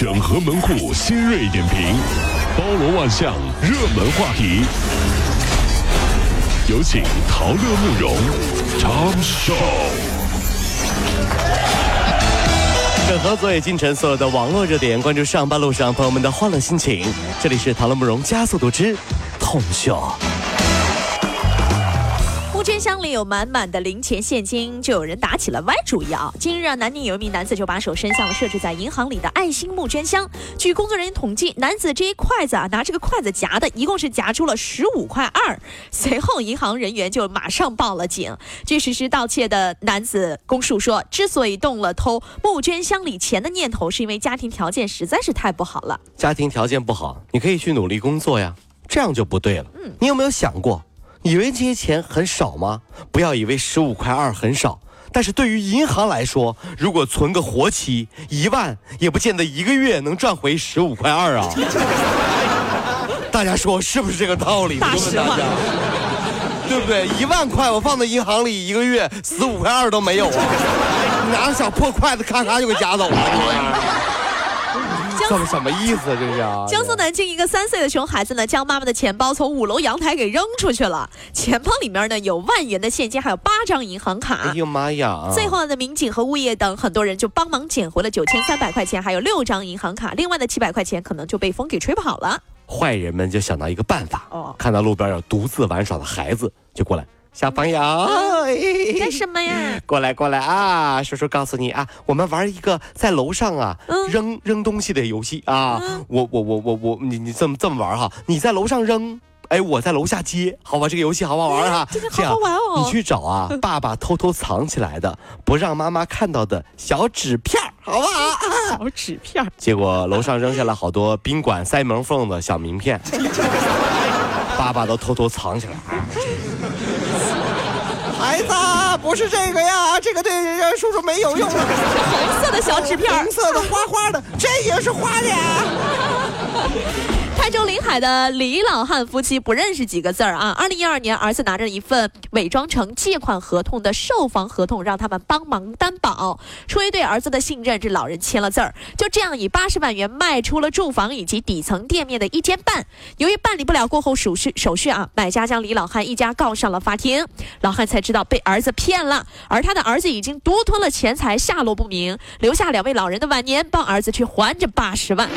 整合门户新锐点评，包罗万象，热门话题。有请陶乐慕容长寿。整合昨夜今晨所有的网络热点，关注上班路上朋友们的欢乐心情。这里是陶乐慕容加速度之痛秀。募捐箱里有满满的零钱现金，就有人打起了歪主意啊！近日啊，南宁有一名男子就把手伸向了设置在银行里的爱心募捐箱。据工作人员统计，男子这一筷子啊，拿这个筷子夹的，一共是夹出了十五块二。随后，银行人员就马上报了警。据实施盗窃的男子供述说，之所以动了偷募捐箱里钱的念头，是因为家庭条件实在是太不好了。家庭条件不好，你可以去努力工作呀，这样就不对了。嗯，你有没有想过？以为这些钱很少吗？不要以为十五块二很少，但是对于银行来说，如果存个活期，一万也不见得一个月能赚回十五块二啊！大家说是不是这个道理？大实话，对不对？一万块我放在银行里，一个月十五块二都没有啊！拿个小破筷子，咔咔就给夹走了。这什么意思？这是江苏南京一个三岁的熊孩子呢，将妈妈的钱包从五楼阳台给扔出去了。钱包里面呢有万元的现金，还有八张银行卡。哎呦妈呀！最后呢，民警和物业等很多人就帮忙捡回了九千三百块钱，还有六张银行卡。另外的七百块钱可能就被风给吹跑了。坏人们就想到一个办法，哦，看到路边有独自玩耍的孩子，就过来。小朋友，干什么呀？过来过来啊！叔叔告诉你啊，我们玩一个在楼上啊扔扔东西的游戏啊。我我我我我，你你这么这么玩哈？你在楼上扔，哎，我在楼下接，好吧？这个游戏好不好玩哈？这个好好玩哦。你去找啊，爸爸偷偷藏起来的，不让妈妈看到的小纸片，好不好？小纸片。结果楼上扔下了好多宾馆塞门缝的小名片，爸爸都偷偷藏起来。孩子，不是这个呀，这个对叔叔没有用。红色的小纸片，红色的花花的，这也是花的呀。泰州临海的李老汉夫妻不认识几个字儿啊。二零一二年，儿子拿着一份伪装成借款合同的售房合同，让他们帮忙担保。出于对儿子的信任，这老人签了字儿。就这样，以八十万元卖出了住房以及底层店面的一间半。由于办理不了过后手续手续啊，买家将李老汉一家告上了法庭。老汉才知道被儿子骗了，而他的儿子已经独吞了钱财，下落不明，留下两位老人的晚年帮儿子去还这八十万。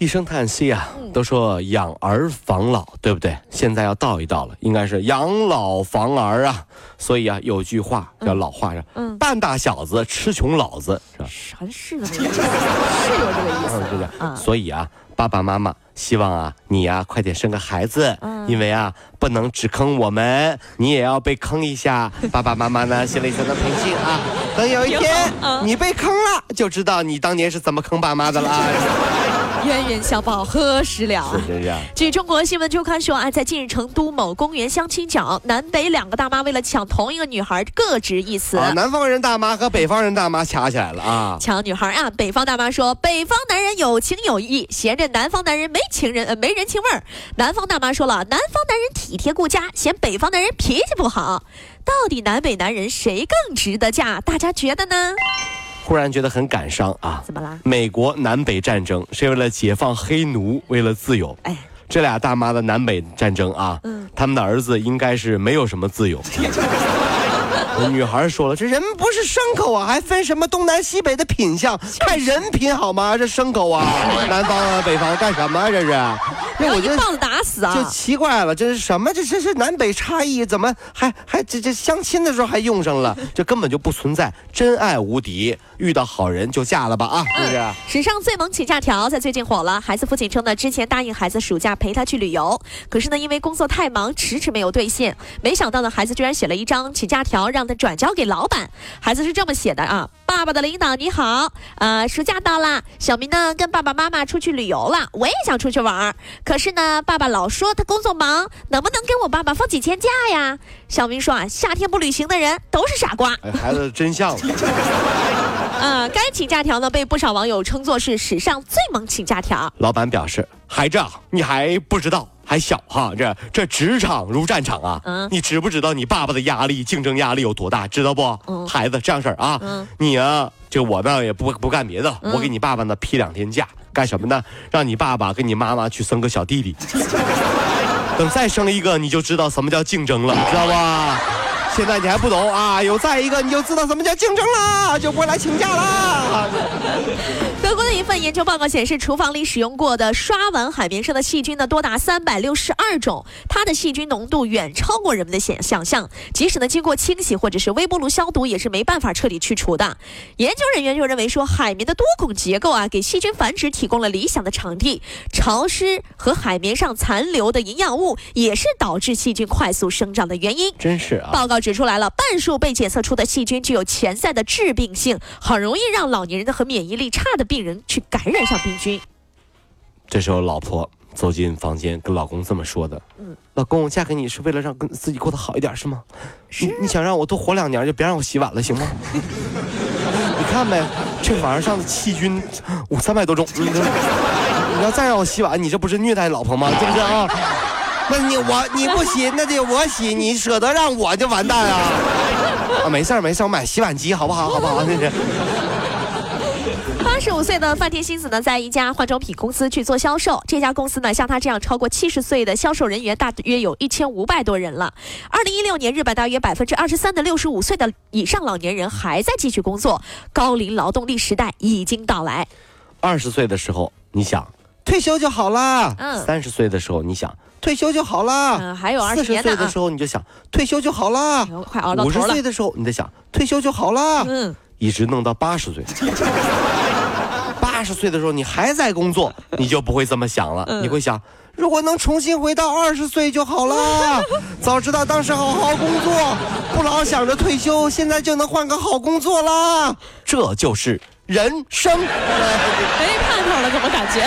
一声叹息啊，都说养儿防老，对不对？现在要倒一倒了，应该是养老防儿啊。所以啊，有句话叫老话是，半大小子吃穷老子，是吧？全是有这个意思，对不对？所以啊，爸爸妈妈希望啊，你呀快点生个孩子，因为啊，不能只坑我们，你也要被坑一下。爸爸妈妈呢，心里才能平静啊。等有一天你被坑了，就知道你当年是怎么坑爸妈的了。冤冤相报何时了？是这据中国新闻周刊说啊，在近日成都某公园相亲角，南北两个大妈为了抢同一个女孩，各执一词。南方人大妈和北方人大妈掐起来了啊！抢女孩啊！北方大妈说，北方男人有情有义，嫌着南方男人没情人呃没人情味儿。南方大妈说了，南方男人体贴顾家，嫌北方男人脾气不好。到底南北男人谁更值得嫁？大家觉得呢？忽然觉得很感伤啊！怎么啦？美国南北战争是为了解放黑奴，为了自由。哎，这俩大妈的南北战争啊，嗯，他们的儿子应该是没有什么自由。女孩说了：“这人不是牲口啊，还分什么东南西北的品相？看人品好吗？这牲口啊，南方啊，北方干什么？这是？那我就棒子打死啊！就奇怪了，这是什么？这这是南北差异，怎么还还这这相亲的时候还用上了？这根本就不存在真爱无敌，遇到好人就嫁了吧啊！是不是？史上最萌请假条在最近火了。孩子父亲称呢，之前答应孩子暑假陪他去旅游，可是呢，因为工作太忙，迟迟没有兑现。没想到呢，孩子居然写了一张请假条让他。转交给老板，孩子是这么写的啊，爸爸的领导你好，呃，暑假到了，小明呢跟爸爸妈妈出去旅游了，我也想出去玩，可是呢，爸爸老说他工作忙，能不能给我爸爸放几天假呀？小明说啊，夏天不旅行的人都是傻瓜。孩子真相。啊，该请假条呢被不少网友称作是史上最猛请假条。老板表示，孩子，你还不知道。还小哈，这这职场如战场啊！嗯你知不知道你爸爸的压力、竞争压力有多大？知道不？嗯孩子，这样式儿啊，嗯你啊，这我呢也不不干别的，嗯我给你爸爸呢批两天假，干什么呢？让你爸爸跟你妈妈去生个小弟弟，等再生一个，你就知道什么叫竞争了，知道吧？现在你还不懂啊，有再一个你就知道什么叫竞争啦，就不会来请假啦。德国的一份研究报告显示，厨房里使用过的刷碗海绵上的细菌呢，多达三百六十二种，它的细菌浓度远超过人们的想想象。即使呢经过清洗或者是微波炉消毒，也是没办法彻底去除的。研究人员就认为说，海绵的多孔结构啊，给细菌繁殖提供了理想的场地。潮湿和海绵上残留的营养物，也是导致细菌快速生长的原因。真是啊，报告指出来了，半数被检测出的细菌具有潜在的致病性，很容易让老年人的和免疫力差的病人去感染上病菌。这时候老婆走进房间，跟老公这么说的：“嗯老公，我嫁给你是为了让跟自己过得好一点，是吗？你你想让我多活两年，就别让我洗碗了，行吗？你看呗，这网上上的细菌五三百多种，你要再让我洗碗，你这不是虐待老婆吗？对不对啊？那你我你不洗，那得我洗，你舍得让我就完蛋啊！啊，没事儿没事儿，我买洗碗机好不好？好不好？这是。”八十五岁的范天星子呢，在一家化妆品公司去做销售。这家公司呢，像他这样超过七十岁的销售人员，大约有一千五百多人了。二零一六年，日本大约百分之二十三的六十五岁的以上老年人还在继续工作，高龄劳动力时代已经到来。二十岁的时候，你想退休就好啦。嗯三十岁的时候，你想退休就好啦。嗯，还有二四十岁的时，候，你就想退休就好啦。快熬到五十岁。的时候，你在想退休就好啦。嗯，一直弄到八十岁。八十岁的时候，你还在工作，你就不会这么想了。嗯你会想，如果能重新回到二十岁就好了。早知道当时好好工作，不老想着退休，现在就能换个好工作啦。这就是人生。没盼头了，怎么感觉？